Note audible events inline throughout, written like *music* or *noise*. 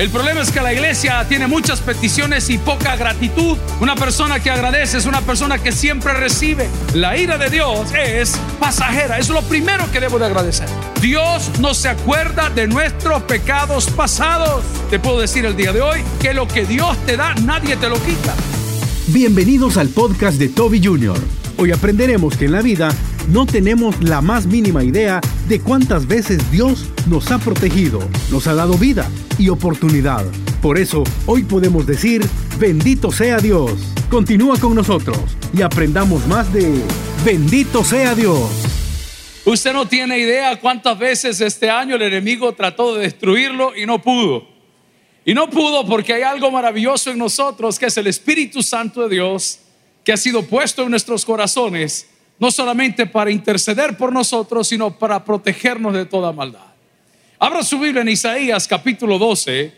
El problema es que la iglesia tiene muchas peticiones y poca gratitud. Una persona que agradece es una persona que siempre recibe. La ira de Dios es pasajera. Es lo primero que debo de agradecer. Dios no se acuerda de nuestros pecados pasados. Te puedo decir el día de hoy que lo que Dios te da, nadie te lo quita. Bienvenidos al podcast de Toby Jr. Hoy aprenderemos que en la vida no tenemos la más mínima idea de cuántas veces Dios nos ha protegido, nos ha dado vida y oportunidad. Por eso, hoy podemos decir, bendito sea Dios. Continúa con nosotros y aprendamos más de Bendito sea Dios. Usted no tiene idea cuántas veces este año el enemigo trató de destruirlo y no pudo. Y no pudo porque hay algo maravilloso en nosotros que es el Espíritu Santo de Dios que ha sido puesto en nuestros corazones no solamente para interceder por nosotros, sino para protegernos de toda maldad. Abra su Biblia en Isaías capítulo 12,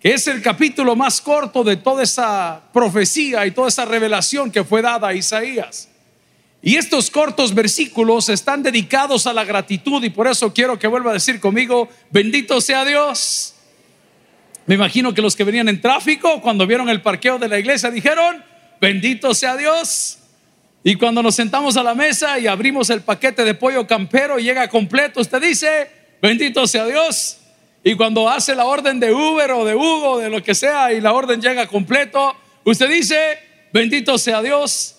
que es el capítulo más corto de toda esa profecía y toda esa revelación que fue dada a Isaías. Y estos cortos versículos están dedicados a la gratitud y por eso quiero que vuelva a decir conmigo, bendito sea Dios. Me imagino que los que venían en tráfico, cuando vieron el parqueo de la iglesia, dijeron, bendito sea Dios. Y cuando nos sentamos a la mesa y abrimos el paquete de pollo campero llega completo, usted dice, bendito sea Dios. Y cuando hace la orden de Uber o de Hugo, de lo que sea, y la orden llega completo, usted dice, bendito sea Dios.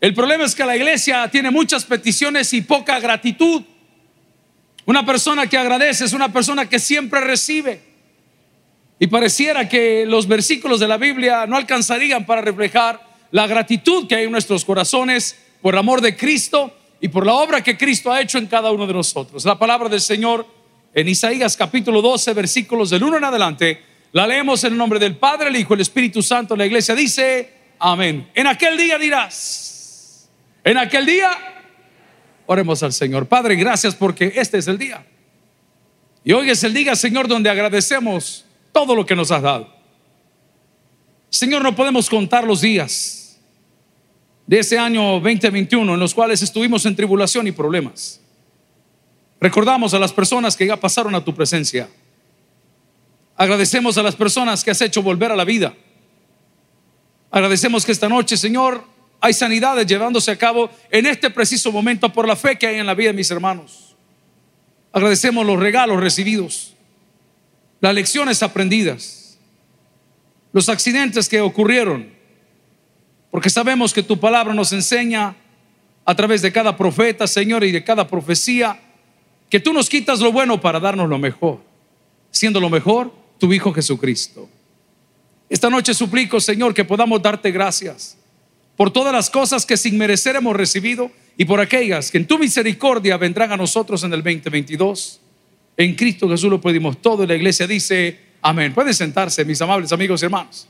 El problema es que la iglesia tiene muchas peticiones y poca gratitud. Una persona que agradece es una persona que siempre recibe. Y pareciera que los versículos de la Biblia no alcanzarían para reflejar la gratitud que hay en nuestros corazones por el amor de Cristo y por la obra que Cristo ha hecho en cada uno de nosotros. La palabra del Señor en Isaías capítulo 12, versículos del 1 en adelante, la leemos en el nombre del Padre, el Hijo, el Espíritu Santo. La iglesia dice, amén. En aquel día dirás, en aquel día, oremos al Señor. Padre, gracias porque este es el día. Y hoy es el día, Señor, donde agradecemos todo lo que nos has dado. Señor, no podemos contar los días de ese año 2021 en los cuales estuvimos en tribulación y problemas. Recordamos a las personas que ya pasaron a tu presencia. Agradecemos a las personas que has hecho volver a la vida. Agradecemos que esta noche, Señor, hay sanidades llevándose a cabo en este preciso momento por la fe que hay en la vida de mis hermanos. Agradecemos los regalos recibidos, las lecciones aprendidas, los accidentes que ocurrieron, porque sabemos que tu palabra nos enseña a través de cada profeta, Señor, y de cada profecía, que tú nos quitas lo bueno para darnos lo mejor, siendo lo mejor tu Hijo Jesucristo. Esta noche suplico, Señor, que podamos darte gracias por todas las cosas que sin merecer hemos recibido y por aquellas que en tu misericordia vendrán a nosotros en el 2022. En Cristo Jesús lo pedimos todo y la iglesia dice, amén. Pueden sentarse, mis amables amigos y hermanos.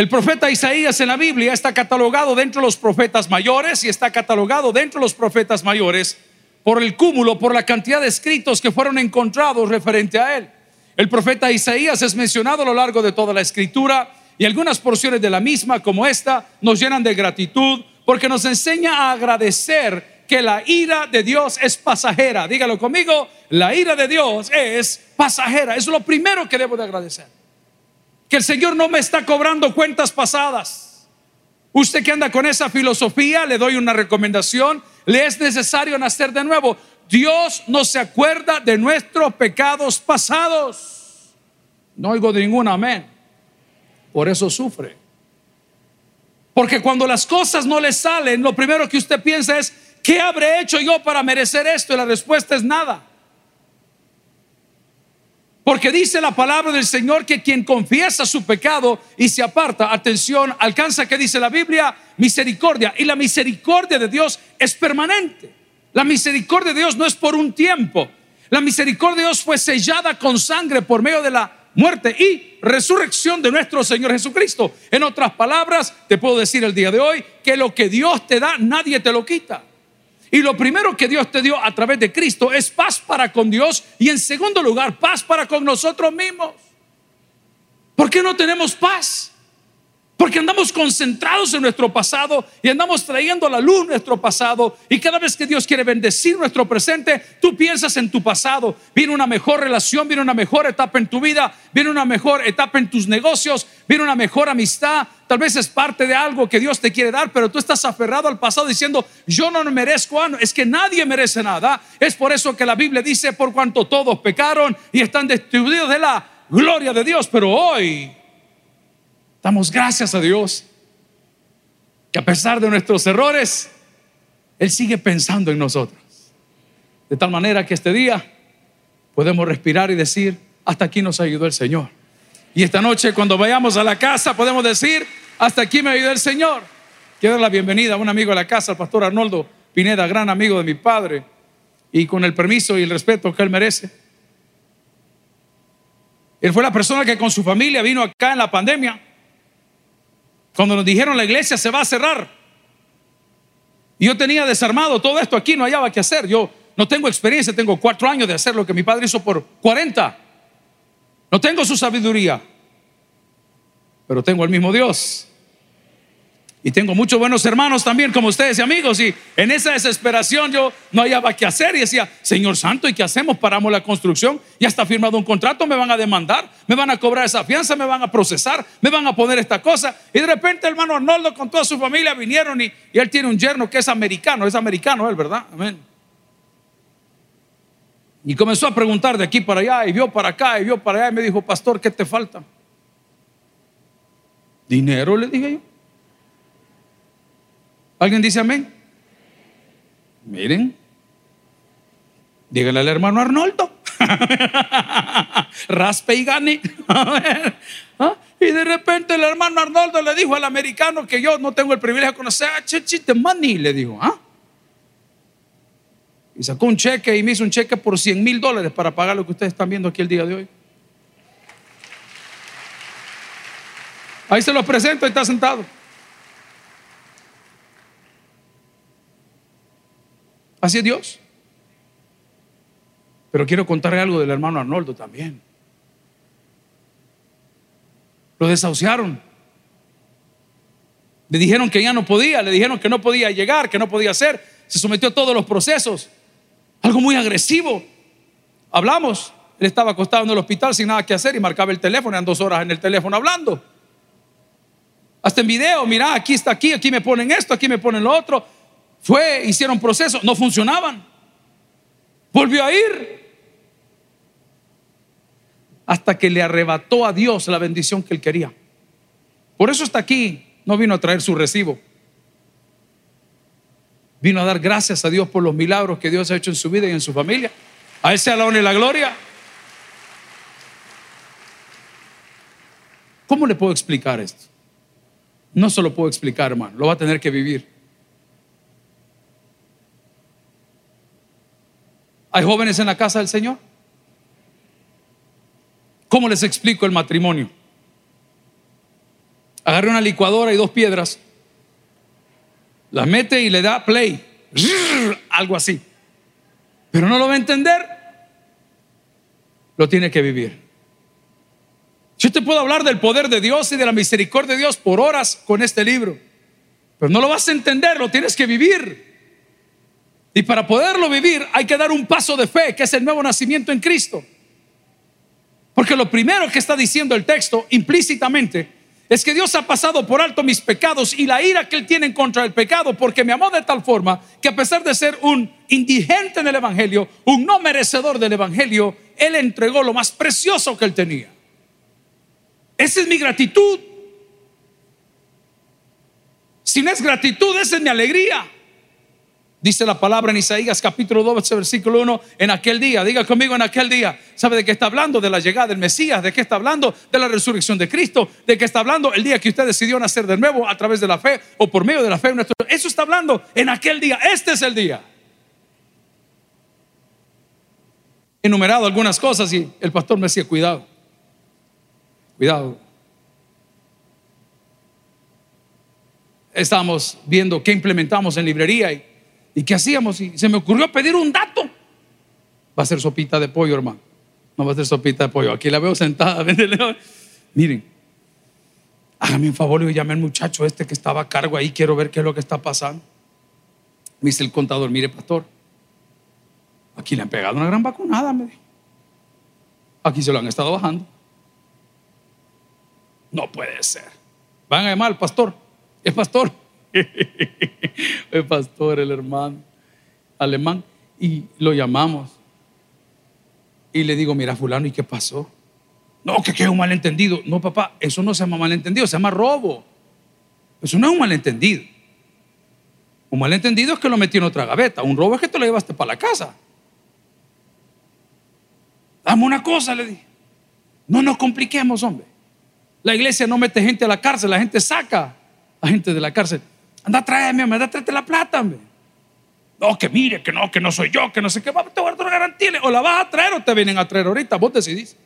El profeta Isaías en la Biblia está catalogado dentro de los profetas mayores y está catalogado dentro de los profetas mayores por el cúmulo, por la cantidad de escritos que fueron encontrados referente a él. El profeta Isaías es mencionado a lo largo de toda la escritura y algunas porciones de la misma, como esta, nos llenan de gratitud porque nos enseña a agradecer que la ira de Dios es pasajera. Dígalo conmigo, la ira de Dios es pasajera. Es lo primero que debo de agradecer que el Señor no me está cobrando cuentas pasadas. Usted que anda con esa filosofía, le doy una recomendación, le es necesario nacer de nuevo. Dios no se acuerda de nuestros pecados pasados. No oigo de ningún amén. Por eso sufre. Porque cuando las cosas no le salen, lo primero que usted piensa es, ¿qué habré hecho yo para merecer esto? Y la respuesta es nada. Porque dice la palabra del Señor que quien confiesa su pecado y se aparta, atención, alcanza que dice la Biblia, misericordia. Y la misericordia de Dios es permanente. La misericordia de Dios no es por un tiempo. La misericordia de Dios fue sellada con sangre por medio de la muerte y resurrección de nuestro Señor Jesucristo. En otras palabras, te puedo decir el día de hoy que lo que Dios te da, nadie te lo quita. Y lo primero que Dios te dio a través de Cristo es paz para con Dios y en segundo lugar, paz para con nosotros mismos. ¿Por qué no tenemos paz? Porque andamos concentrados en nuestro pasado y andamos trayendo a la luz nuestro pasado. Y cada vez que Dios quiere bendecir nuestro presente, tú piensas en tu pasado. Viene una mejor relación, viene una mejor etapa en tu vida, viene una mejor etapa en tus negocios, viene una mejor amistad. Tal vez es parte de algo que Dios te quiere dar, pero tú estás aferrado al pasado diciendo, yo no merezco. Es que nadie merece nada. Es por eso que la Biblia dice, por cuanto todos pecaron y están destruidos de la gloria de Dios. Pero hoy Damos gracias a Dios que a pesar de nuestros errores, Él sigue pensando en nosotros. De tal manera que este día podemos respirar y decir, hasta aquí nos ayudó el Señor. Y esta noche cuando vayamos a la casa podemos decir, hasta aquí me ayudó el Señor. Quiero dar la bienvenida a un amigo de la casa, el pastor Arnoldo Pineda, gran amigo de mi padre, y con el permiso y el respeto que él merece. Él fue la persona que con su familia vino acá en la pandemia cuando nos dijeron la iglesia se va a cerrar. Y yo tenía desarmado todo esto aquí, no hallaba qué hacer. Yo no tengo experiencia, tengo cuatro años de hacer lo que mi padre hizo por 40. No tengo su sabiduría, pero tengo el mismo Dios. Y tengo muchos buenos hermanos también como ustedes y amigos. Y en esa desesperación yo no hallaba qué hacer. Y decía, Señor Santo, ¿y qué hacemos? Paramos la construcción. Ya está firmado un contrato, me van a demandar, me van a cobrar esa fianza, me van a procesar, me van a poner esta cosa. Y de repente el hermano Arnoldo con toda su familia vinieron y, y él tiene un yerno que es americano. Es americano él, ¿verdad? Amén. Y comenzó a preguntar de aquí para allá y vio para acá y vio para allá y me dijo, pastor, ¿qué te falta? Dinero, le dije yo. ¿Alguien dice amén? Miren, dígale al hermano Arnoldo. *laughs* Raspe y gane. *laughs* ¿Ah? Y de repente el hermano Arnoldo le dijo al americano que yo no tengo el privilegio de conocer a Chechite Money, le dijo. ¿ah? Y sacó un cheque y me hizo un cheque por 100 mil dólares para pagar lo que ustedes están viendo aquí el día de hoy. Ahí se lo presento, está sentado. Así es Dios. Pero quiero contarle algo del hermano Arnoldo también. Lo desahuciaron. Le dijeron que ya no podía, le dijeron que no podía llegar, que no podía hacer. Se sometió a todos los procesos. Algo muy agresivo. Hablamos. Él estaba acostado en el hospital sin nada que hacer y marcaba el teléfono. Eran dos horas en el teléfono hablando. Hasta en video, mira, aquí está aquí, aquí me ponen esto, aquí me ponen lo otro. Fue, hicieron procesos, no funcionaban. Volvió a ir. Hasta que le arrebató a Dios la bendición que él quería. Por eso está aquí. No vino a traer su recibo. Vino a dar gracias a Dios por los milagros que Dios ha hecho en su vida y en su familia. A Él sea y la gloria. ¿Cómo le puedo explicar esto? No se lo puedo explicar, hermano. Lo va a tener que vivir. ¿Hay jóvenes en la casa del Señor? ¿Cómo les explico el matrimonio? Agarre una licuadora y dos piedras, las mete y le da play, algo así. Pero no lo va a entender, lo tiene que vivir. Yo te puedo hablar del poder de Dios y de la misericordia de Dios por horas con este libro, pero no lo vas a entender, lo tienes que vivir. Y para poderlo vivir hay que dar un paso de fe, que es el nuevo nacimiento en Cristo. Porque lo primero que está diciendo el texto implícitamente es que Dios ha pasado por alto mis pecados y la ira que Él tiene en contra del pecado, porque me amó de tal forma que a pesar de ser un indigente en el Evangelio, un no merecedor del Evangelio, Él entregó lo más precioso que Él tenía. Esa es mi gratitud. Si no es gratitud, esa es mi alegría. Dice la palabra en Isaías capítulo 2, versículo 1, en aquel día, diga conmigo en aquel día, ¿sabe de qué está hablando? De la llegada del Mesías, de qué está hablando? De la resurrección de Cristo, de qué está hablando el día que usted decidió nacer de nuevo a través de la fe o por medio de la fe. Eso está hablando en aquel día, este es el día. Enumerado algunas cosas y el pastor me decía, cuidado, cuidado. Estábamos viendo qué implementamos en librería y ¿Y qué hacíamos? Y se me ocurrió pedir un dato. Va a ser sopita de pollo, hermano. No va a ser sopita de pollo. Aquí la veo sentada. *laughs* Miren, hágame un favor y llame al muchacho este que estaba a cargo ahí, quiero ver qué es lo que está pasando. Me dice el contador, mire pastor, aquí le han pegado una gran vacunada, me. Aquí se lo han estado bajando. No puede ser. Van a llamar al pastor. Es pastor. *laughs* es pastor el hermano alemán. Y lo llamamos. Y le digo, mira fulano, ¿y qué pasó? No, que, es un malentendido. No, papá, eso no se llama malentendido, se llama robo. Eso no es un malentendido. Un malentendido es que lo metí en otra gaveta. Un robo es que te lo llevaste para la casa. Dame una cosa, le dije. No nos compliquemos, hombre. La iglesia no mete gente a la cárcel, la gente saca a gente de la cárcel. Anda, tráeme, anda, tráete la plata, hombre. No, que mire, que no, que no soy yo, que no sé qué. Te voy a una garantía. O la vas a traer o te vienen a traer ahorita. Vos decidís.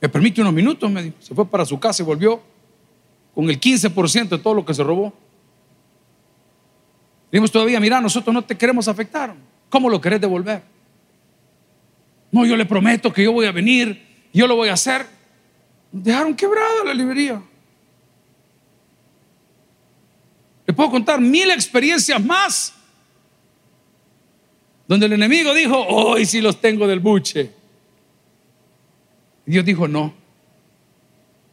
Me permite unos minutos, me dijo. Se fue para su casa y volvió con el 15% de todo lo que se robó. Dijimos todavía, mira, nosotros no te queremos afectar. ¿Cómo lo querés devolver? No, yo le prometo que yo voy a venir, yo lo voy a hacer. Dejaron quebrada la librería. Le puedo contar mil experiencias más donde el enemigo dijo, hoy sí los tengo del buche. Y Dios dijo, no,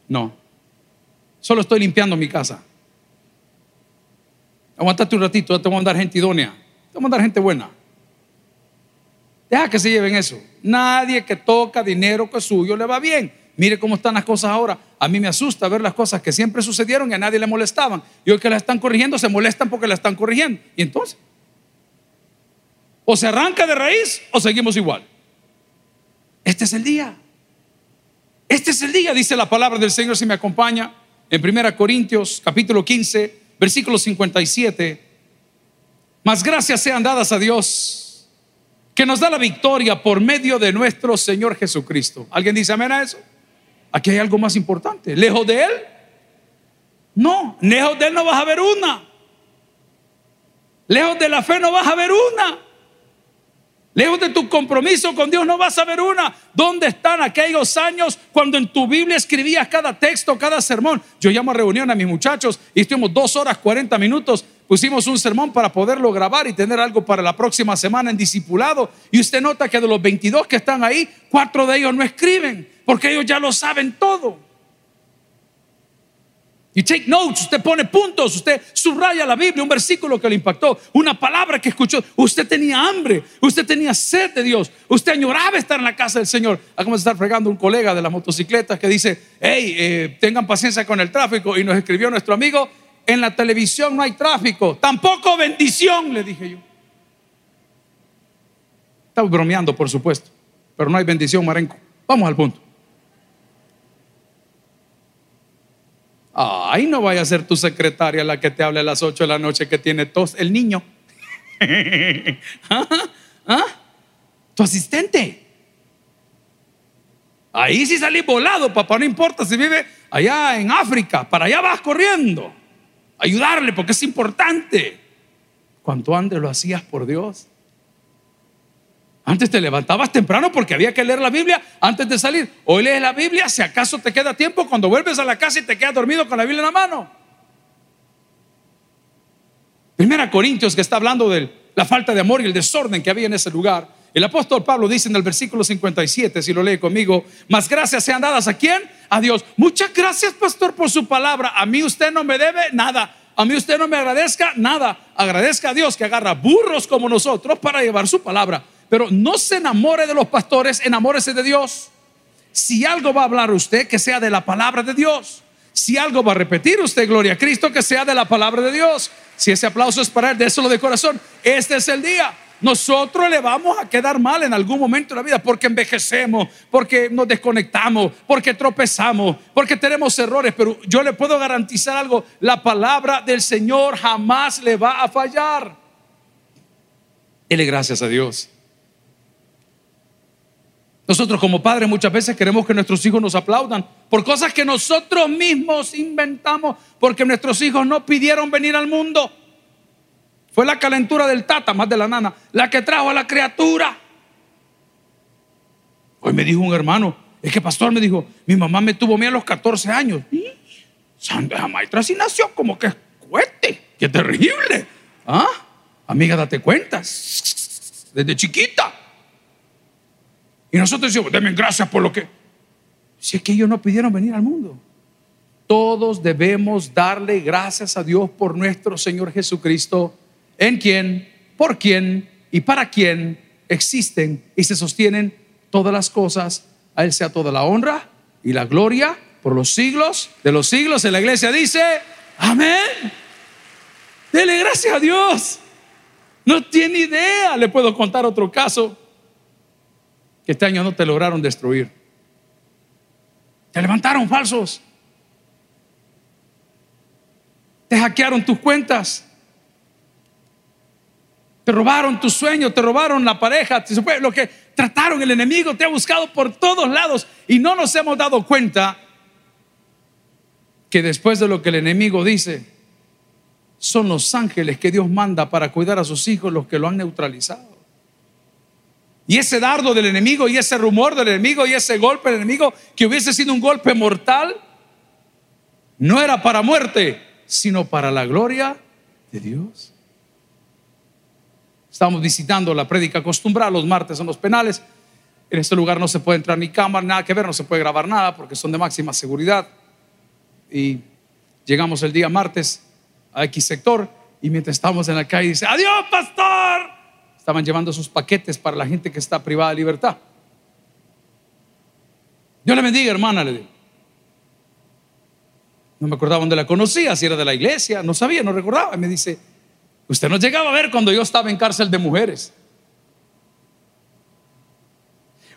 no, solo estoy limpiando mi casa. Aguantate un ratito, te voy a mandar gente idónea, te voy a mandar gente buena. Deja que se lleven eso. Nadie que toca dinero que es suyo le va bien. Mire cómo están las cosas ahora. A mí me asusta ver las cosas que siempre sucedieron y a nadie le molestaban. Y hoy que las están corrigiendo, se molestan porque las están corrigiendo. Y entonces, o se arranca de raíz o seguimos igual. Este es el día. Este es el día, dice la palabra del Señor, si me acompaña, en 1 Corintios capítulo 15, versículo 57. Más gracias sean dadas a Dios que nos da la victoria por medio de nuestro Señor Jesucristo. ¿Alguien dice amén a eso? Aquí hay algo más importante. ¿Lejos de Él? No, lejos de Él no vas a ver una. Lejos de la fe no vas a ver una. Lejos de tu compromiso con Dios no vas a ver una. ¿Dónde están aquellos años cuando en tu Biblia escribías cada texto, cada sermón? Yo llamo a reunión a mis muchachos y estuvimos dos horas, 40 minutos pusimos un sermón para poderlo grabar y tener algo para la próxima semana en discipulado. Y usted nota que de los 22 que están ahí, cuatro de ellos no escriben, porque ellos ya lo saben todo. Y take notes, usted pone puntos, usted subraya la Biblia, un versículo que le impactó, una palabra que escuchó. Usted tenía hambre, usted tenía sed de Dios, usted añoraba estar en la casa del Señor. Acabamos de estar fregando un colega de las motocicletas que dice: Hey, eh, tengan paciencia con el tráfico. Y nos escribió nuestro amigo: en la televisión no hay tráfico, tampoco bendición, le dije yo. Estaba bromeando, por supuesto, pero no hay bendición, Marenco. Vamos al punto. Ay, no vaya a ser tu secretaria la que te hable a las 8 de la noche que tiene tos, el niño. *laughs* ¿Ah? ¿Ah? Tu asistente. Ahí sí salí volado, papá, no importa si vive allá en África, para allá vas corriendo ayudarle porque es importante. Cuanto antes lo hacías por Dios. Antes te levantabas temprano porque había que leer la Biblia antes de salir. Hoy lees la Biblia, si acaso te queda tiempo cuando vuelves a la casa y te quedas dormido con la Biblia en la mano. Primera Corintios que está hablando de la falta de amor y el desorden que había en ese lugar. El apóstol Pablo dice en el versículo 57, si lo lee conmigo, más gracias sean dadas a quién? A Dios. Muchas gracias, pastor, por su palabra. A mí usted no me debe nada. A mí usted no me agradezca nada. Agradezca a Dios que agarra burros como nosotros para llevar su palabra. Pero no se enamore de los pastores, enamórese de Dios. Si algo va a hablar usted, que sea de la palabra de Dios. Si algo va a repetir usted, gloria a Cristo, que sea de la palabra de Dios. Si ese aplauso es para él, déselo de corazón. Este es el día nosotros le vamos a quedar mal en algún momento de la vida porque envejecemos, porque nos desconectamos, porque tropezamos, porque tenemos errores. Pero yo le puedo garantizar algo, la palabra del Señor jamás le va a fallar. Dele gracias a Dios. Nosotros como padres muchas veces queremos que nuestros hijos nos aplaudan por cosas que nosotros mismos inventamos porque nuestros hijos no pidieron venir al mundo. Fue la calentura del tata, más de la nana, la que trajo a la criatura. Hoy me dijo un hermano, Es que pastor me dijo, mi mamá me tuvo miedo a los 14 años. Y Santa Maestra así nació como que cuete, qué terrible. ¿Ah? Amiga, date cuenta. Desde chiquita. Y nosotros decimos, denme gracias por lo que... Si es que ellos no pidieron venir al mundo. Todos debemos darle gracias a Dios por nuestro Señor Jesucristo, en quien, por quien y para quien existen y se sostienen todas las cosas. A Él sea toda la honra y la gloria por los siglos de los siglos. En la iglesia dice, amén. Dele gracias a Dios. No tiene idea. Le puedo contar otro caso que este año no te lograron destruir. Te levantaron falsos. Te hackearon tus cuentas. Te robaron tus sueños, te robaron la pareja, lo que trataron el enemigo, te ha buscado por todos lados y no nos hemos dado cuenta que después de lo que el enemigo dice, son los ángeles que Dios manda para cuidar a sus hijos los que lo han neutralizado. Y ese dardo del enemigo y ese rumor del enemigo y ese golpe del enemigo que hubiese sido un golpe mortal, no era para muerte, sino para la gloria de Dios. Estamos visitando la prédica acostumbrada los martes en los penales. En este lugar no se puede entrar ni cámara, nada que ver, no se puede grabar nada porque son de máxima seguridad. Y llegamos el día martes a X sector y mientras estamos en la calle dice, adiós pastor. Estaban llevando sus paquetes para la gente que está privada de libertad. Dios le bendiga, hermana, le digo. No me acordaba dónde la conocía, si era de la iglesia, no sabía, no recordaba. Y me dice, Usted no llegaba a ver cuando yo estaba en cárcel de mujeres.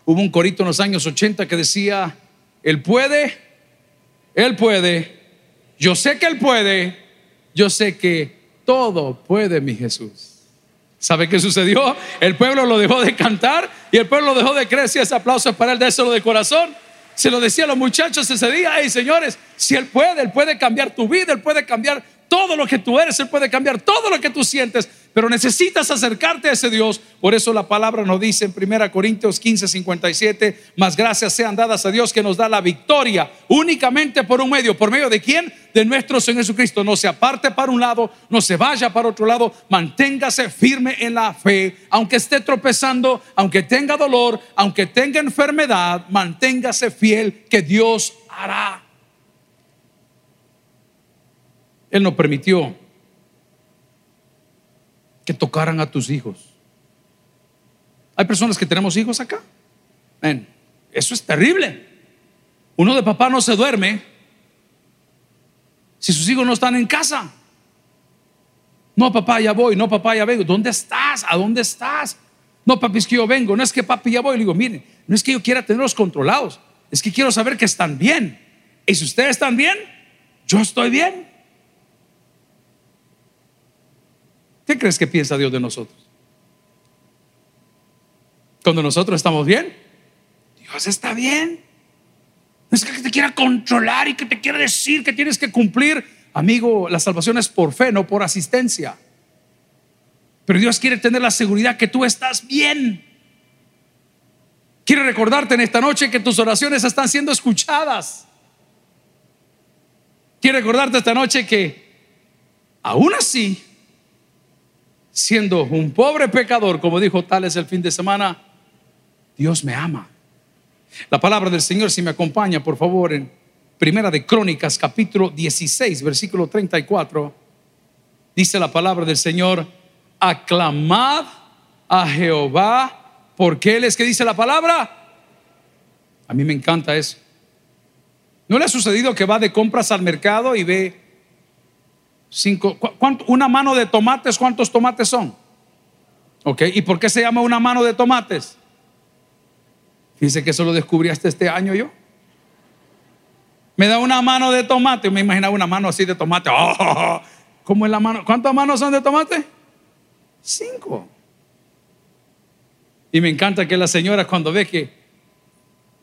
Hubo un corito en los años 80 que decía, Él puede, Él puede, yo sé que Él puede, yo sé que todo puede mi Jesús. ¿Sabe qué sucedió? El pueblo lo dejó de cantar y el pueblo dejó de creer. Si ese aplauso es para él, déselo de corazón. Se lo decía a los muchachos ese día, hey señores, si Él puede, Él puede cambiar tu vida, Él puede cambiar todo lo que tú eres, Él puede cambiar todo lo que tú sientes, pero necesitas acercarte a ese Dios. Por eso la palabra nos dice en 1 Corintios 15, 57, más gracias sean dadas a Dios que nos da la victoria únicamente por un medio. ¿Por medio de quién? De nuestro Señor Jesucristo. No se aparte para un lado, no se vaya para otro lado, manténgase firme en la fe, aunque esté tropezando, aunque tenga dolor, aunque tenga enfermedad, manténgase fiel que Dios hará. Él no permitió que tocaran a tus hijos. Hay personas que tenemos hijos acá. eso es terrible. Uno de papá no se duerme si sus hijos no están en casa. No, papá, ya voy. No, papá, ya vengo. ¿Dónde estás? ¿A dónde estás? No, papi, es que yo vengo. No es que papi ya voy. Le digo, mire, no es que yo quiera tenerlos controlados. Es que quiero saber que están bien. Y si ustedes están bien, yo estoy bien. ¿Qué crees que piensa Dios de nosotros? Cuando nosotros estamos bien, Dios está bien. No es que te quiera controlar y que te quiera decir que tienes que cumplir. Amigo, la salvación es por fe, no por asistencia. Pero Dios quiere tener la seguridad que tú estás bien. Quiere recordarte en esta noche que tus oraciones están siendo escuchadas. Quiere recordarte esta noche que aún así siendo un pobre pecador, como dijo Tales el fin de semana, Dios me ama. La palabra del Señor, si me acompaña, por favor, en Primera de Crónicas, capítulo 16, versículo 34, dice la palabra del Señor, aclamad a Jehová, porque Él es que dice la palabra. A mí me encanta eso. ¿No le ha sucedido que va de compras al mercado y ve Cinco, una mano de tomates, ¿cuántos tomates son? Ok, ¿y por qué se llama una mano de tomates? Dice que eso lo descubrí hasta este año yo. Me da una mano de tomate, me imaginaba una mano así de tomate. Oh, ¿Cómo es la mano? ¿Cuántas manos son de tomate? Cinco. Y me encanta que la señora cuando ve que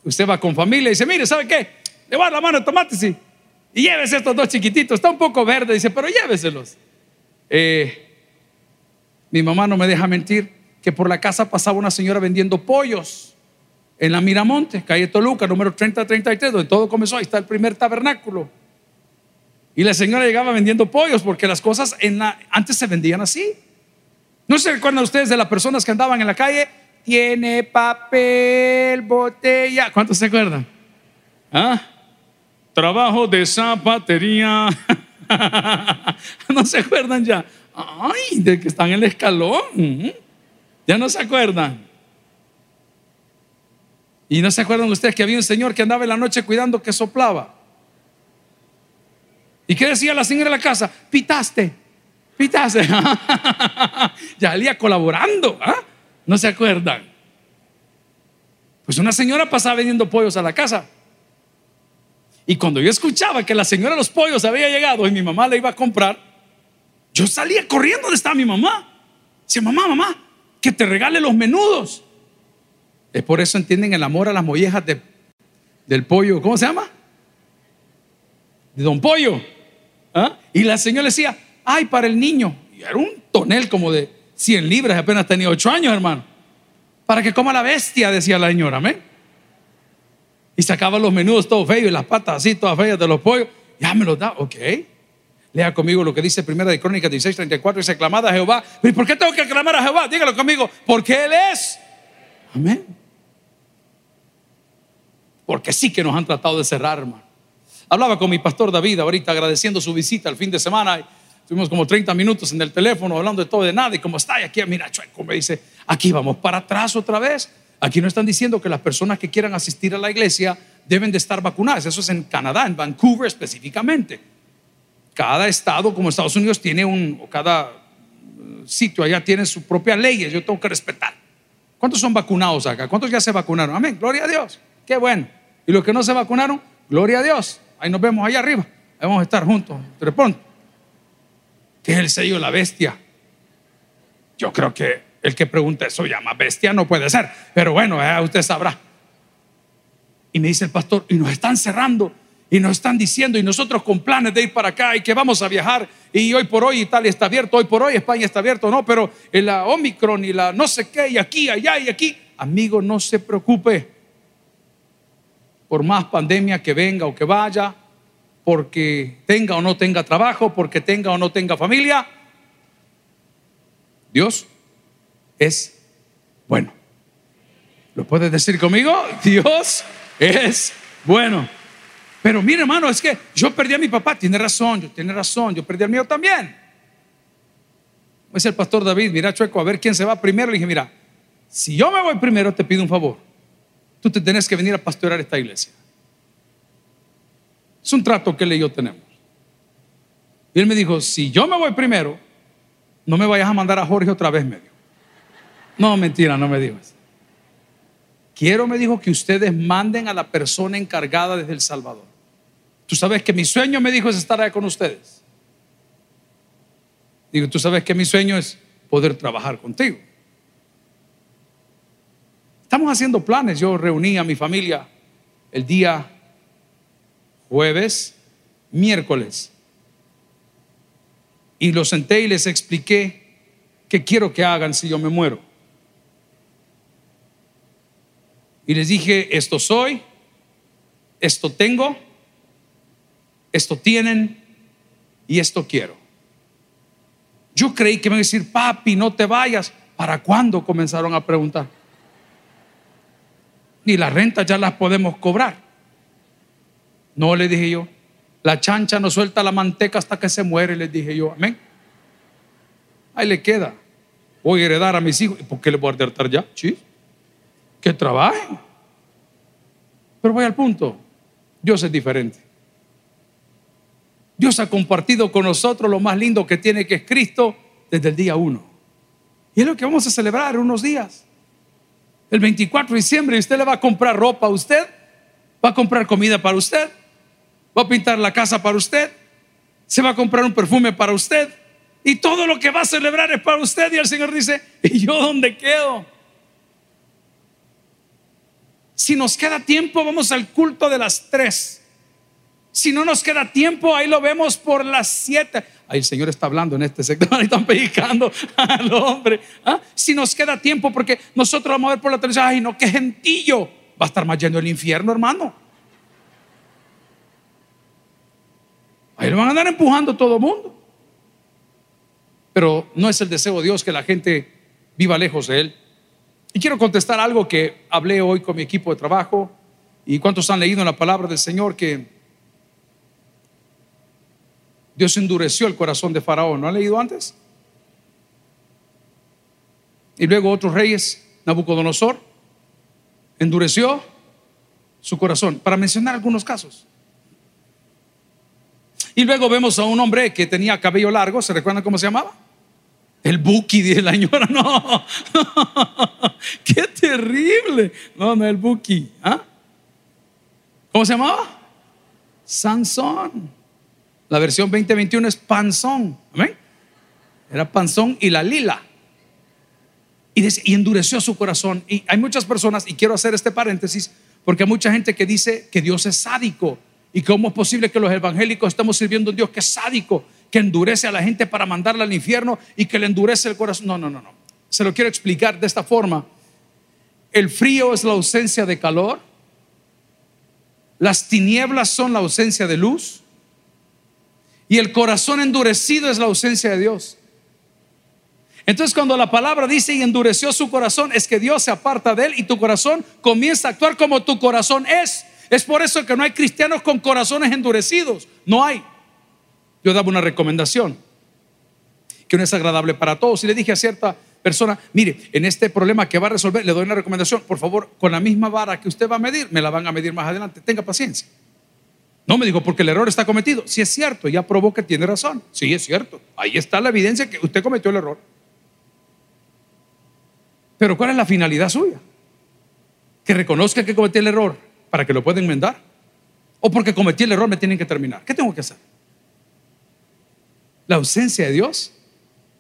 usted va con familia dice, mire, ¿sabe qué? Le va la mano de tomate, sí. Y llévese estos dos chiquititos, está un poco verde, dice, pero lléveselos. Eh, mi mamá no me deja mentir que por la casa pasaba una señora vendiendo pollos. en la Miramonte, calle Toluca, número 3033, donde todo comenzó. Ahí está el primer tabernáculo. Y la señora llegaba vendiendo pollos porque las cosas antes se vendían así. ¿No se recuerdan ustedes de las personas que andaban en la calle? Tiene papel, botella. ¿Cuántos se acuerdan? ¿Ah? Trabajo de zapatería. *laughs* no se acuerdan ya. Ay, de que están en el escalón. Ya no se acuerdan. Y no se acuerdan ustedes que había un señor que andaba en la noche cuidando que soplaba. ¿Y qué decía la señora de la casa? Pitaste, pitaste. *laughs* ya salía colaborando. ¿ah? ¿No se acuerdan? Pues una señora pasaba vendiendo pollos a la casa. Y cuando yo escuchaba que la señora de los pollos había llegado y mi mamá le iba a comprar, yo salía corriendo donde estaba mi mamá. Decía, mamá, mamá, que te regale los menudos. Es por eso entienden el amor a las mollejas de, del pollo. ¿Cómo se llama? De don Pollo. ¿Ah? Y la señora decía, ay, para el niño. Y era un tonel como de 100 libras, apenas tenía 8 años, hermano. Para que coma la bestia, decía la señora, amén. Y sacaba los menudos todos feos y las patas así, todas feas de los pollos. Ya me los da, ok. Lea conmigo lo que dice Primera de Crónicas 16, 34. Dice, clamad a Jehová. ¿Y por qué tengo que clamar a Jehová? Dígalo conmigo. Porque Él es. Amén. Porque sí que nos han tratado de cerrar, hermano. Hablaba con mi pastor David ahorita agradeciendo su visita el fin de semana. Estuvimos como 30 minutos en el teléfono hablando de todo de nada. Y como está, y aquí, mira, Chueco me dice, aquí vamos para atrás otra vez. Aquí no están diciendo que las personas que quieran asistir a la iglesia deben de estar vacunadas. Eso es en Canadá, en Vancouver específicamente. Cada estado, como Estados Unidos, tiene un, o cada eh, sitio allá tiene sus propias leyes. Yo tengo que respetar. ¿Cuántos son vacunados acá? ¿Cuántos ya se vacunaron? Amén. Gloria a Dios. Qué bueno. Y los que no se vacunaron, gloria a Dios. Ahí nos vemos allá arriba. Ahí vamos a estar juntos. Pronto. ¿Qué es el sello de la bestia? Yo creo que el que pregunta eso llama bestia no puede ser. Pero bueno, eh, usted sabrá. Y me dice el pastor, y nos están cerrando. Y nos están diciendo, y nosotros con planes de ir para acá y que vamos a viajar. Y hoy por hoy Italia está abierto, hoy por hoy España está abierto, no, pero la Omicron y la no sé qué, y aquí, allá y aquí. Amigo, no se preocupe por más pandemia que venga o que vaya, porque tenga o no tenga trabajo, porque tenga o no tenga familia, Dios es bueno. ¿Lo puedes decir conmigo? *laughs* Dios es bueno. Pero mire, hermano, es que yo perdí a mi papá. Tiene razón, yo tiene razón. Yo perdí al mío también. Es el pastor David, mira, Chueco, a ver quién se va primero. Le dije, mira, si yo me voy primero, te pido un favor tú te tenés que venir a pastorear esta iglesia. Es un trato que él y yo tenemos. Y él me dijo, si yo me voy primero, no me vayas a mandar a Jorge otra vez, medio. No, mentira, no me dijo Quiero, me dijo, que ustedes manden a la persona encargada desde El Salvador. Tú sabes que mi sueño, me dijo, es estar ahí con ustedes. Digo, tú sabes que mi sueño es poder trabajar contigo. Estamos haciendo planes. Yo reuní a mi familia el día jueves, miércoles. Y los senté y les expliqué qué quiero que hagan si yo me muero. Y les dije, esto soy, esto tengo, esto tienen y esto quiero. Yo creí que me iban a decir, papi, no te vayas. ¿Para cuándo comenzaron a preguntar? ni las rentas ya las podemos cobrar. No, le dije yo, la chancha no suelta la manteca hasta que se muere, les dije yo, amén. Ahí le queda. Voy a heredar a mis hijos. ¿Y por qué le voy a heredar ya? Sí. Que trabajen. Pero voy al punto. Dios es diferente. Dios ha compartido con nosotros lo más lindo que tiene, que es Cristo, desde el día uno. Y es lo que vamos a celebrar unos días el 24 de diciembre usted le va a comprar ropa a usted, va a comprar comida para usted, va a pintar la casa para usted, se va a comprar un perfume para usted y todo lo que va a celebrar es para usted y el Señor dice, *laughs* ¿y yo dónde quedo? Si nos queda tiempo, vamos al culto de las tres. Si no nos queda tiempo, ahí lo vemos por las siete. Ahí el Señor está hablando en este sector, *laughs* ahí están predicando al hombre. ¿ah? Si nos queda tiempo, porque nosotros vamos a ver por la televisión, ay no, qué gentillo. va a estar más el infierno, hermano. Ahí lo van a andar empujando todo el mundo. Pero no es el deseo de Dios que la gente viva lejos de Él. Y quiero contestar algo que hablé hoy con mi equipo de trabajo. ¿Y cuántos han leído en la palabra del Señor que Dios endureció el corazón de Faraón? ¿No han leído antes? Y luego otros reyes, Nabucodonosor, endureció su corazón, para mencionar algunos casos. Y luego vemos a un hombre que tenía cabello largo, ¿se recuerdan cómo se llamaba? El Buki, dice la señora, no, *laughs* qué terrible. No, no, el Buki. ¿ah? ¿Cómo se llamaba? Sansón. La versión 2021 es Panzón. Amén. Era Panzón y la lila. Y, endureció su corazón. Y hay muchas personas, y quiero hacer este paréntesis, porque hay mucha gente que dice que Dios es sádico. ¿Y cómo es posible que los evangélicos estamos sirviendo a un Dios que es sádico? Que endurece a la gente para mandarla al infierno y que le endurece el corazón. No, no, no, no. Se lo quiero explicar de esta forma. El frío es la ausencia de calor. Las tinieblas son la ausencia de luz. Y el corazón endurecido es la ausencia de Dios. Entonces cuando la palabra dice y endureció su corazón, es que Dios se aparta de él y tu corazón comienza a actuar como tu corazón es. Es por eso que no hay cristianos con corazones endurecidos. No hay yo daba una recomendación que no es agradable para todos. Y le dije a cierta persona, mire, en este problema que va a resolver, le doy una recomendación, por favor, con la misma vara que usted va a medir, me la van a medir más adelante, tenga paciencia. No me dijo, porque el error está cometido. Si es cierto, ya probó que tiene razón. Sí, es cierto. Ahí está la evidencia que usted cometió el error. Pero ¿cuál es la finalidad suya? Que reconozca que cometí el error para que lo pueda enmendar. O porque cometí el error me tienen que terminar. ¿Qué tengo que hacer? La ausencia de Dios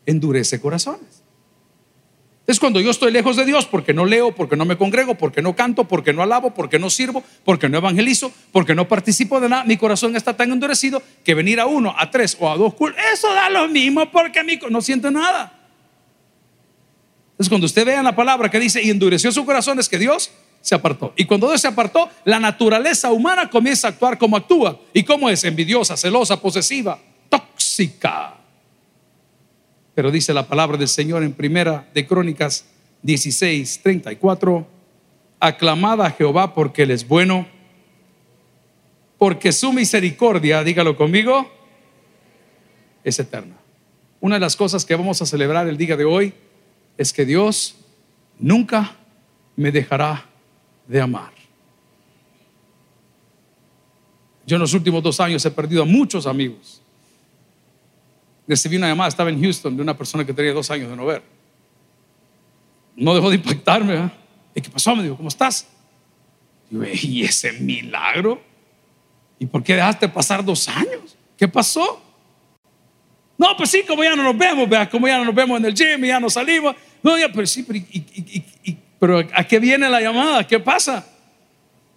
endurece corazones. Es cuando yo estoy lejos de Dios porque no leo, porque no me congrego, porque no canto, porque no alabo, porque no sirvo, porque no evangelizo, porque no participo de nada, mi corazón está tan endurecido que venir a uno, a tres o a dos eso da lo mismo porque mi no siente nada. Es cuando usted vea la palabra que dice y endureció su corazón es que Dios se apartó. Y cuando Dios se apartó, la naturaleza humana comienza a actuar como actúa. ¿Y cómo es? Envidiosa, celosa, posesiva, Pero dice la palabra del Señor en primera de Crónicas 16, 34, aclamad a Jehová porque Él es bueno, porque su misericordia, dígalo conmigo, es eterna. Una de las cosas que vamos a celebrar el día de hoy es que Dios nunca me dejará de amar. Yo en los últimos dos años he perdido a muchos amigos recibí una llamada, estaba en Houston, de una persona que tenía dos años de no ver. No dejó de impactarme. ¿eh? ¿Y qué pasó? Me dijo, ¿cómo estás? Yo, ¿y ese milagro? ¿Y por qué dejaste pasar dos años? ¿Qué pasó? No, pues sí, como ya no nos vemos, vea, como ya no nos vemos en el gym ya no salimos. No, ya, pero sí, pero, pero ¿a qué viene la llamada? ¿Qué pasa?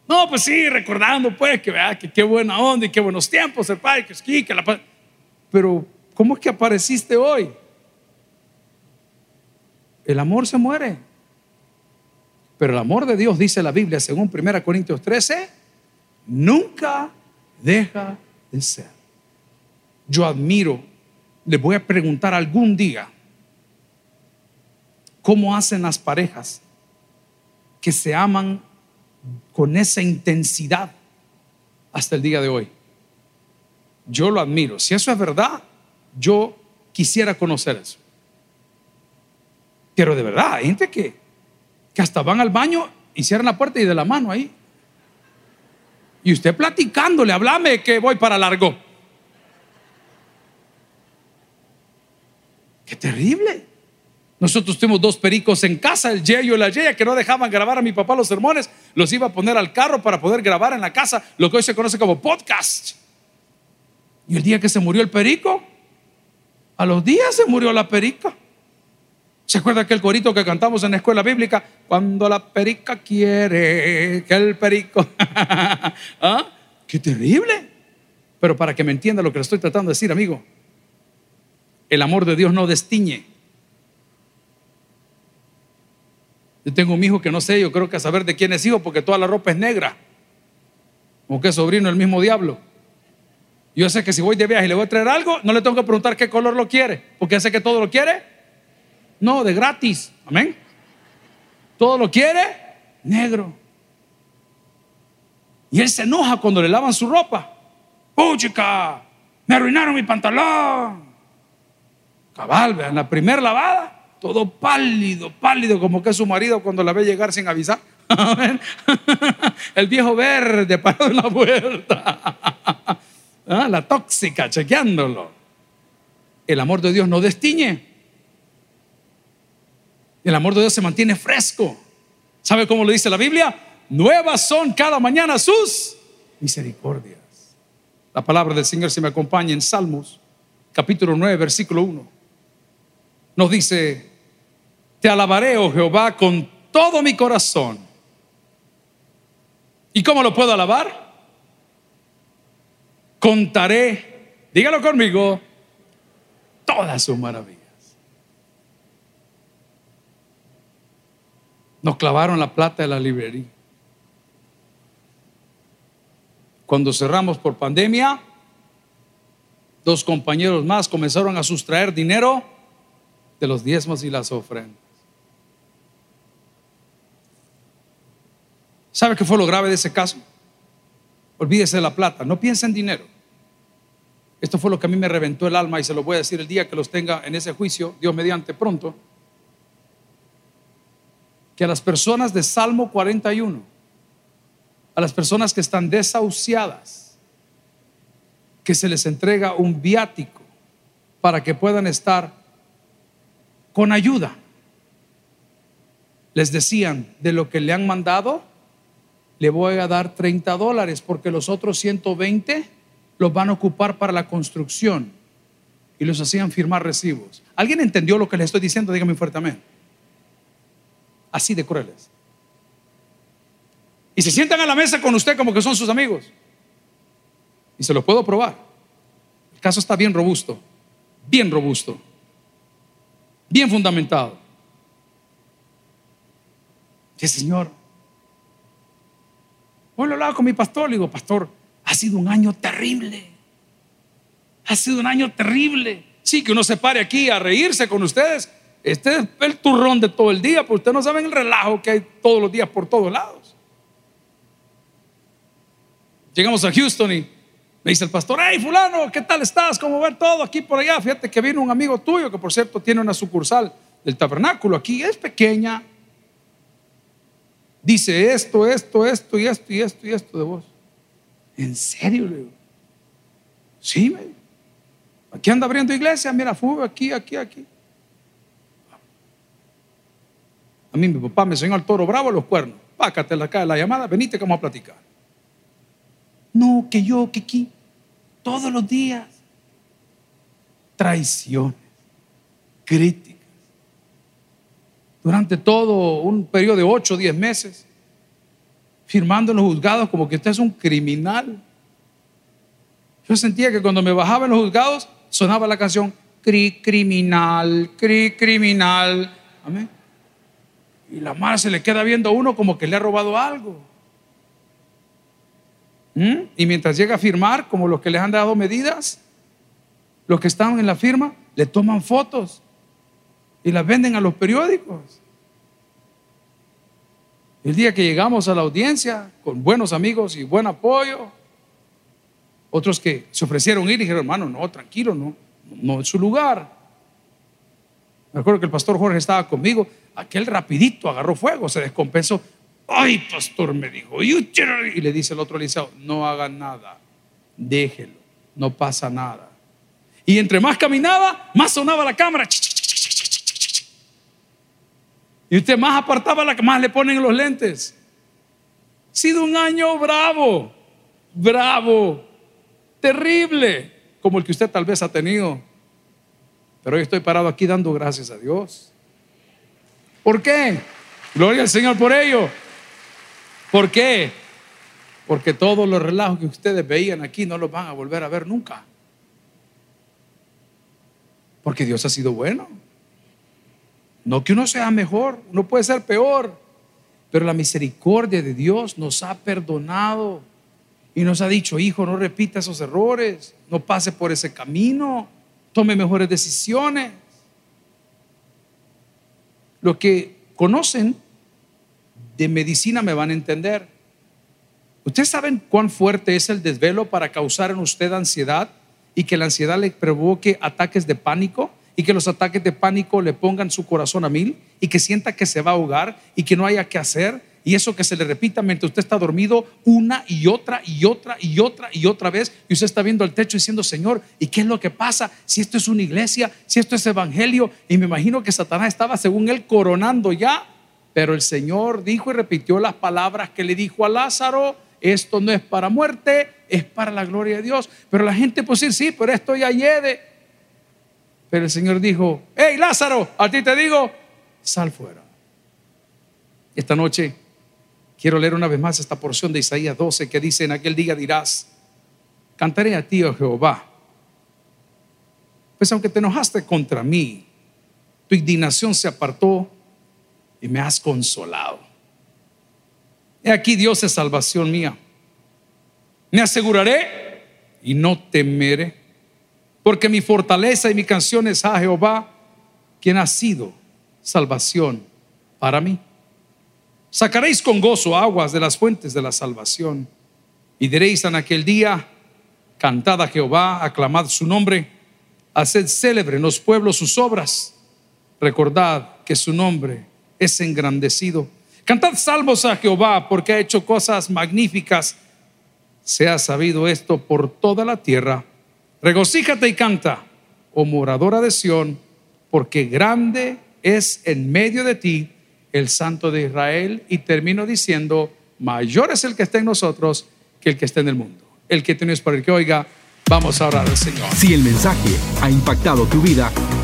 No, pues sí, recordando pues que vea que qué buena onda y qué buenos tiempos el padre, que esquí, que la Pero ¿Cómo es que apareciste hoy? El amor se muere. Pero el amor de Dios, dice la Biblia, según 1 Corintios 13, nunca deja de ser. Yo admiro, les voy a preguntar algún día, ¿cómo hacen las parejas que se aman con esa intensidad hasta el día de hoy? Yo lo admiro. Si eso es verdad, yo quisiera conocer eso. Pero de verdad, hay gente que, que hasta van al baño y cierran la puerta y de la mano ahí. Y usted platicándole, hablame que voy para largo. Qué terrible. Nosotros tuvimos dos pericos en casa, el Yeyo y la Yeya, que no dejaban grabar a mi papá los sermones. Los iba a poner al carro para poder grabar en la casa lo que hoy se conoce como podcast. Y el día que se murió el perico, a los días se murió la perica. ¿Se acuerda aquel corito que cantamos en la escuela bíblica? Cuando la perica quiere que el perico. *laughs* ¿Ah? ¡Qué terrible! Pero para que me entienda lo que le estoy tratando de decir, amigo, el amor de Dios no destiñe. Yo tengo un hijo que no sé, yo creo que a saber de quién es hijo, porque toda la ropa es negra. Que es sobrino del mismo diablo. Yo sé que si voy de viaje y le voy a traer algo, no le tengo que preguntar qué color lo quiere, porque sé que todo lo quiere. No, de gratis. Amén. Todo lo quiere negro. Y él se enoja cuando le lavan su ropa. chica Me arruinaron mi pantalón. Cabal, vean, la primera lavada todo pálido, pálido, como que su marido cuando la ve llegar sin avisar. *laughs* *laughs* El viejo verde parado en la puerta. Ah, la tóxica, chequeándolo. El amor de Dios no destiñe. El amor de Dios se mantiene fresco. ¿Sabe cómo lo dice la Biblia? Nuevas son cada mañana sus misericordias. La palabra del Señor se me acompaña en Salmos, capítulo 9, versículo 1. Nos dice, te alabaré, oh Jehová, con todo mi corazón. ¿Y cómo lo puedo alabar? Contaré, dígalo conmigo, todas sus maravillas. Nos clavaron la plata de la librería. Cuando cerramos por pandemia, dos compañeros más comenzaron a sustraer dinero de los diezmos y las ofrendas. ¿Sabe qué fue lo grave de ese caso? Olvídese de la plata, no piense en dinero. Esto fue lo que a mí me reventó el alma y se lo voy a decir el día que los tenga en ese juicio, Dios mediante pronto. Que a las personas de Salmo 41, a las personas que están desahuciadas, que se les entrega un viático para que puedan estar con ayuda. Les decían, de lo que le han mandado, le voy a dar 30 dólares porque los otros 120 los van a ocupar para la construcción. Y los hacían firmar recibos. ¿Alguien entendió lo que les estoy diciendo? Dígame fuertemente. Así de crueles. Y se sientan a la mesa con usted como que son sus amigos. Y se los puedo probar. El caso está bien robusto. Bien robusto. Bien fundamentado. Y Señor, Hoy lo hablaba con mi pastor, le digo, pastor, ha sido un año terrible. Ha sido un año terrible. Sí, que uno se pare aquí a reírse con ustedes. Este es el turrón de todo el día, porque ustedes no saben el relajo que hay todos los días por todos lados. Llegamos a Houston y me dice el pastor, hey fulano, ¿qué tal estás? ¿Cómo va todo aquí por allá? Fíjate que vino un amigo tuyo que por cierto tiene una sucursal del tabernáculo aquí, es pequeña, dice esto, esto, esto y esto y esto y esto de vos. ¿En serio? Le digo. Sí, me Aquí anda abriendo iglesia, mira, fue aquí, aquí, aquí. A mí mi papá me enseñó al toro bravo los cuernos. Pácate la la llamada, venite que vamos a platicar. No, que yo, que aquí, todos los días. Traiciones, críticas durante todo un periodo de 8 o 10 meses, firmando en los juzgados como que usted es un criminal. Yo sentía que cuando me bajaba en los juzgados sonaba la canción cri criminal, cri criminal. Amén. Y la madre se le queda viendo a uno como que le ha robado algo. ¿Mm? Y mientras llega a firmar, como los que les han dado medidas, los que están en la firma, le toman fotos y las venden a los periódicos. El día que llegamos a la audiencia con buenos amigos y buen apoyo, otros que se ofrecieron ir y dijeron, hermano, no, tranquilo, no, no es su lugar. Me acuerdo que el pastor Jorge estaba conmigo, aquel rapidito agarró fuego, se descompensó. Ay, pastor, me dijo, y le dice el otro liceo, no haga nada, déjelo, no pasa nada. Y entre más caminaba, más sonaba la cámara. Y usted más apartaba la que más le ponen los lentes. Ha sido un año bravo, bravo, terrible, como el que usted tal vez ha tenido. Pero hoy estoy parado aquí dando gracias a Dios. ¿Por qué? Gloria al Señor por ello. ¿Por qué? Porque todos los relajos que ustedes veían aquí no los van a volver a ver nunca. Porque Dios ha sido bueno. No que uno sea mejor, uno puede ser peor, pero la misericordia de Dios nos ha perdonado y nos ha dicho, hijo, no repita esos errores, no pase por ese camino, tome mejores decisiones. Lo que conocen de medicina me van a entender. ¿Ustedes saben cuán fuerte es el desvelo para causar en usted ansiedad y que la ansiedad le provoque ataques de pánico y que los ataques de pánico le pongan su corazón a mil y que sienta que se va a ahogar y que no haya que hacer y eso que se le repita mientras usted está dormido una y otra y otra y otra y otra vez y usted está viendo el techo diciendo, Señor, ¿y qué es lo que pasa? Si esto es una iglesia, si esto es evangelio y me imagino que Satanás estaba según él coronando ya, pero el Señor dijo y repitió las palabras que le dijo a Lázaro, esto no es para muerte, es para la gloria de Dios. Pero la gente pues sí, sí, pero esto ya lleve. Pero el Señor dijo, hey Lázaro, a ti te digo, sal fuera. Esta noche quiero leer una vez más esta porción de Isaías 12 que dice, en aquel día dirás, cantaré a ti, oh Jehová. Pues aunque te enojaste contra mí, tu indignación se apartó y me has consolado. He aquí Dios es salvación mía. Me aseguraré y no temeré, porque mi fortaleza y mi canción es a Jehová, quien ha sido salvación para mí. Sacaréis con gozo aguas de las fuentes de la salvación y diréis en aquel día, cantad a Jehová, aclamad su nombre, haced célebre en los pueblos sus obras, recordad que su nombre es engrandecido. Cantad salmos a Jehová porque ha hecho cosas magníficas. Se ha sabido esto por toda la tierra. Regocíjate y canta, oh moradora de Sión, porque grande es en medio de ti el Santo de Israel. Y termino diciendo, mayor es el que está en nosotros que el que está en el mundo. El que tienes para el que oiga, Vamos a orar al Señor. Si el mensaje ha impactado tu vida,